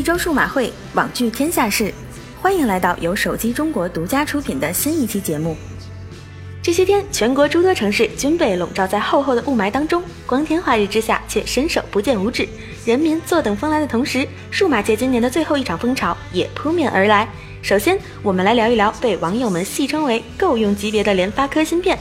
一周数码会，网聚天下事。欢迎来到由手机中国独家出品的新一期节目。这些天，全国诸多城市均被笼罩在厚厚的雾霾当中，光天化日之下却伸手不见五指。人民坐等风来的同时，数码界今年的最后一场风潮也扑面而来。首先，我们来聊一聊被网友们戏称为“够用”级别的联发科芯片，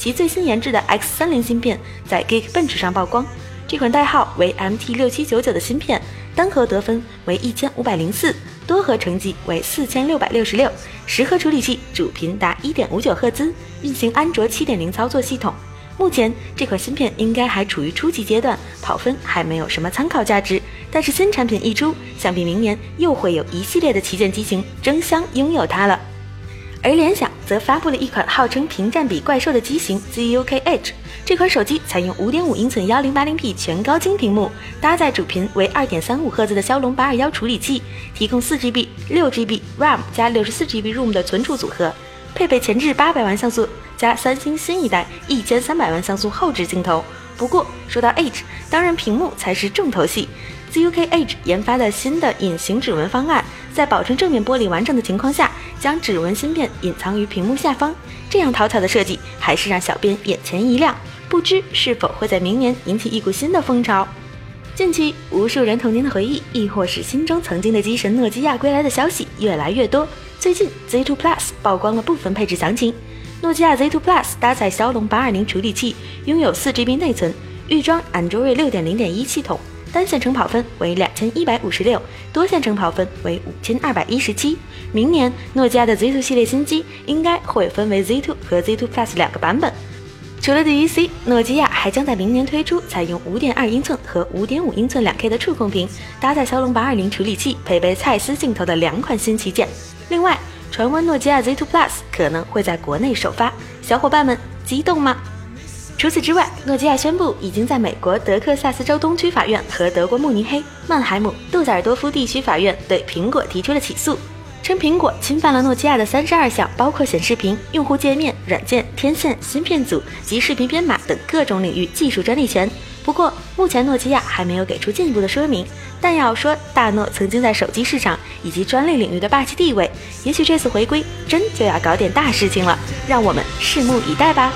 其最新研制的 X 三零芯片在 Geekbench 上曝光。这款代号为 MT 六七九九的芯片，单核得分为一千五百零四，多核成绩为四千六百六十六，十核处理器主频达一点五九赫兹，运行安卓七点零操作系统。目前这款芯片应该还处于初级阶段，跑分还没有什么参考价值。但是新产品一出，想必明年又会有一系列的旗舰机型争相拥有它了。而联想则发布了一款号称屏占比怪兽的机型 ZUK H。这款手机采用5.5英寸 1080P 全高清屏幕，搭载主频为2.35赫兹的骁龙821处理器，提供 4GB、6GB RAM 加 64GB ROM 的存储组合，配备前置800万像素加三星新一代1300万像素后置镜头。不过说到 H，当然屏幕才是重头戏。ZUK H 研发的新的隐形指纹方案，在保证正面玻璃完整的情况下，将指纹芯片隐藏于屏幕下方。这样讨巧的设计，还是让小编眼前一亮。不知是否会在明年引起一股新的风潮？近期，无数人童年的回忆，亦或是心中曾经的机神诺基亚归来的消息越来越多。最近，Z2 Plus 曝光了部分配置详情。诺基亚 Z2 Plus 搭载骁龙820处理器，拥有 4GB 内存，预装 Android 6.0.1系统。单线程跑分为两千一百五十六，多线程跑分为五千二百一十七。明年诺基亚的 Z2 系列新机应该会分为 Z2 和 Z2 Plus 两个版本。除了 DVC，诺基亚还将在明年推出采用五点二英寸和五点五英寸两 K 的触控屏，搭载骁龙八二零处理器，配备蔡司镜头的两款新旗舰。另外，传闻诺基亚 Z2 Plus 可能会在国内首发，小伙伴们激动吗？除此之外，诺基亚宣布已经在美国德克萨斯州东区法院和德国慕尼黑、曼海姆、杜塞尔多夫地区法院对苹果提出了起诉，称苹果侵犯了诺基亚的三十二项，包括显示屏、用户界面、软件、天线、芯片组及视频编码等各种领域技术专利权。不过，目前诺基亚还没有给出进一步的说明。但要说大诺曾经在手机市场以及专利领域的霸气地位，也许这次回归真就要搞点大事情了，让我们拭目以待吧。